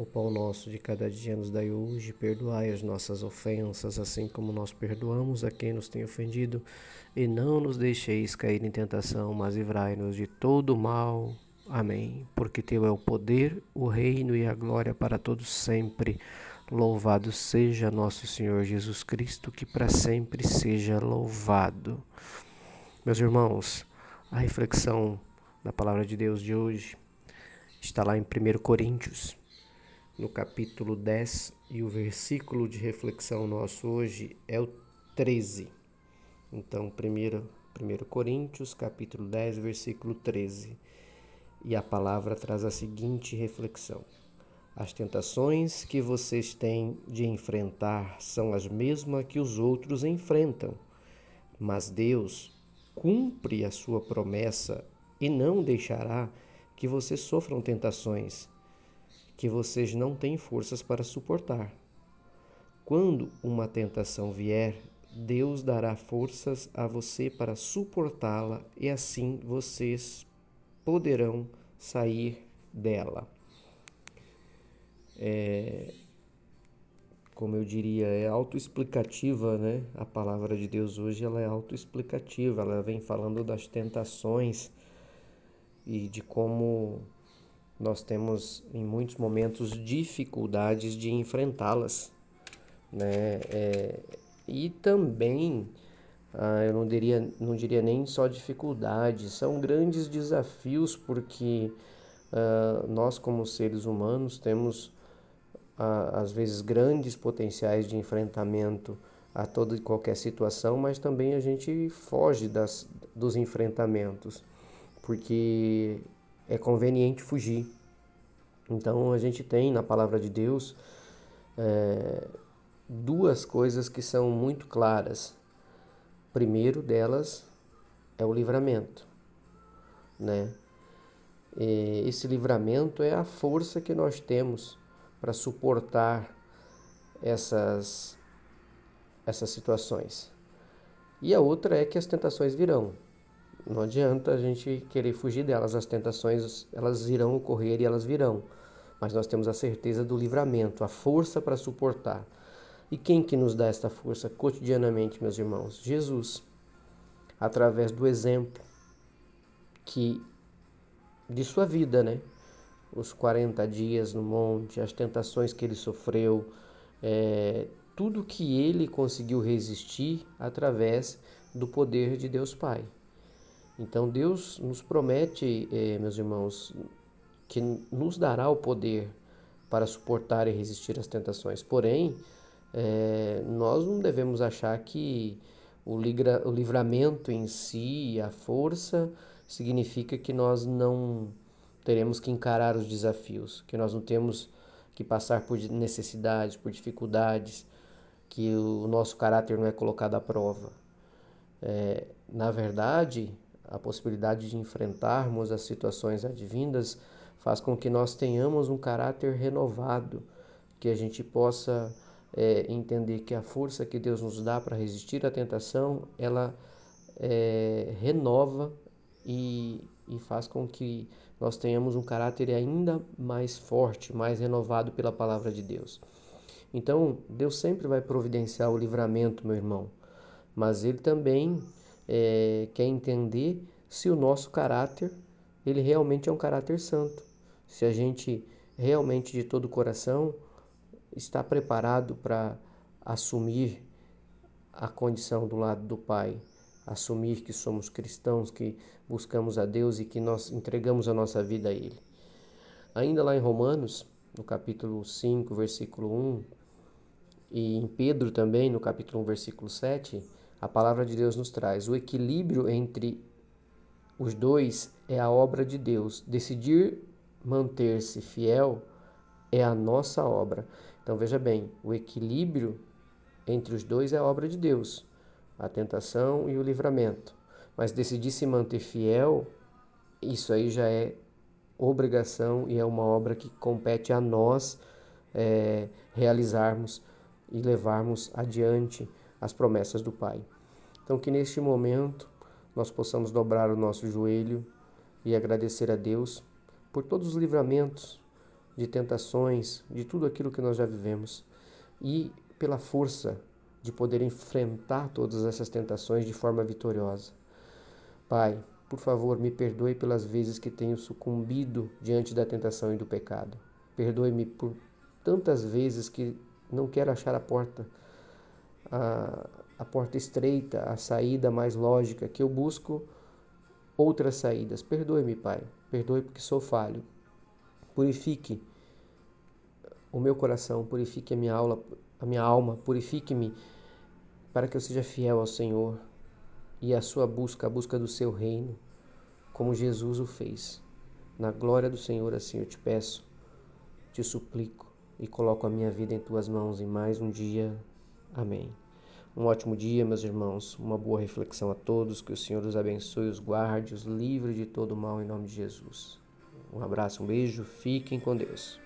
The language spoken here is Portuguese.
O pão nosso de cada dia nos dai hoje, perdoai as nossas ofensas, assim como nós perdoamos a quem nos tem ofendido, e não nos deixeis cair em tentação, mas livrai-nos de todo mal. Amém. Porque teu é o poder, o reino e a glória para todos sempre. Louvado seja nosso Senhor Jesus Cristo, que para sempre seja louvado. Meus irmãos, a reflexão da palavra de Deus de hoje está lá em 1 Coríntios no capítulo 10 e o versículo de reflexão nosso hoje é o 13. Então, 1, 1 Coríntios, capítulo 10, versículo 13. E a palavra traz a seguinte reflexão: As tentações que vocês têm de enfrentar são as mesmas que os outros enfrentam, mas Deus cumpre a sua promessa e não deixará que vocês sofram tentações que vocês não têm forças para suportar. Quando uma tentação vier, Deus dará forças a você para suportá-la e assim vocês poderão sair dela. É, como eu diria, é autoexplicativa, né? A palavra de Deus hoje ela é autoexplicativa, ela vem falando das tentações e de como nós temos em muitos momentos dificuldades de enfrentá-las, né? É, e também ah, eu não diria, não diria nem só dificuldades, são grandes desafios porque ah, nós como seres humanos temos ah, às vezes grandes potenciais de enfrentamento a toda e qualquer situação, mas também a gente foge das, dos enfrentamentos porque é conveniente fugir. Então a gente tem na palavra de Deus é, duas coisas que são muito claras. Primeiro delas é o livramento, né? E esse livramento é a força que nós temos para suportar essas essas situações. E a outra é que as tentações virão. Não adianta a gente querer fugir delas, as tentações elas irão ocorrer e elas virão. Mas nós temos a certeza do livramento, a força para suportar. E quem que nos dá esta força cotidianamente, meus irmãos? Jesus. Através do exemplo que de sua vida, né? Os 40 dias no monte, as tentações que ele sofreu, é, tudo que ele conseguiu resistir através do poder de Deus Pai. Então Deus nos promete, eh, meus irmãos, que nos dará o poder para suportar e resistir às tentações. Porém, eh, nós não devemos achar que o, o livramento em si, a força, significa que nós não teremos que encarar os desafios, que nós não temos que passar por necessidades, por dificuldades, que o nosso caráter não é colocado à prova. É, na verdade, a possibilidade de enfrentarmos as situações advindas faz com que nós tenhamos um caráter renovado, que a gente possa é, entender que a força que Deus nos dá para resistir à tentação, ela é, renova e, e faz com que nós tenhamos um caráter ainda mais forte, mais renovado pela palavra de Deus. Então, Deus sempre vai providenciar o livramento, meu irmão, mas Ele também é, quer entender se o nosso caráter ele realmente é um caráter santo, se a gente realmente de todo o coração está preparado para assumir a condição do lado do Pai, assumir que somos cristãos, que buscamos a Deus e que nós entregamos a nossa vida a Ele. Ainda lá em Romanos, no capítulo 5, versículo 1, e em Pedro também, no capítulo 1, versículo 7, a palavra de Deus nos traz o equilíbrio entre os dois é a obra de Deus. Decidir manter-se fiel é a nossa obra. Então veja bem, o equilíbrio entre os dois é a obra de Deus. a tentação e o livramento. Mas decidir se manter fiel, isso aí já é obrigação e é uma obra que compete a nós é, realizarmos e levarmos adiante as promessas do Pai. Então, que neste momento nós possamos dobrar o nosso joelho e agradecer a Deus por todos os livramentos de tentações, de tudo aquilo que nós já vivemos e pela força de poder enfrentar todas essas tentações de forma vitoriosa. Pai, por favor, me perdoe pelas vezes que tenho sucumbido diante da tentação e do pecado. Perdoe-me por tantas vezes que não quero achar a porta, a, a porta estreita, a saída mais lógica, que eu busco outras saídas. Perdoe-me, Pai. Perdoe porque sou falho. Purifique o meu coração, purifique a minha, aula, a minha alma, purifique-me para que eu seja fiel ao Senhor e a sua busca, a busca do seu reino, como Jesus o fez. Na glória do Senhor, assim eu te peço, te suplico e coloco a minha vida em tuas mãos em mais um dia. Amém. Um ótimo dia, meus irmãos. Uma boa reflexão a todos. Que o Senhor os abençoe, os guarde, os livre de todo mal em nome de Jesus. Um abraço, um beijo. Fiquem com Deus.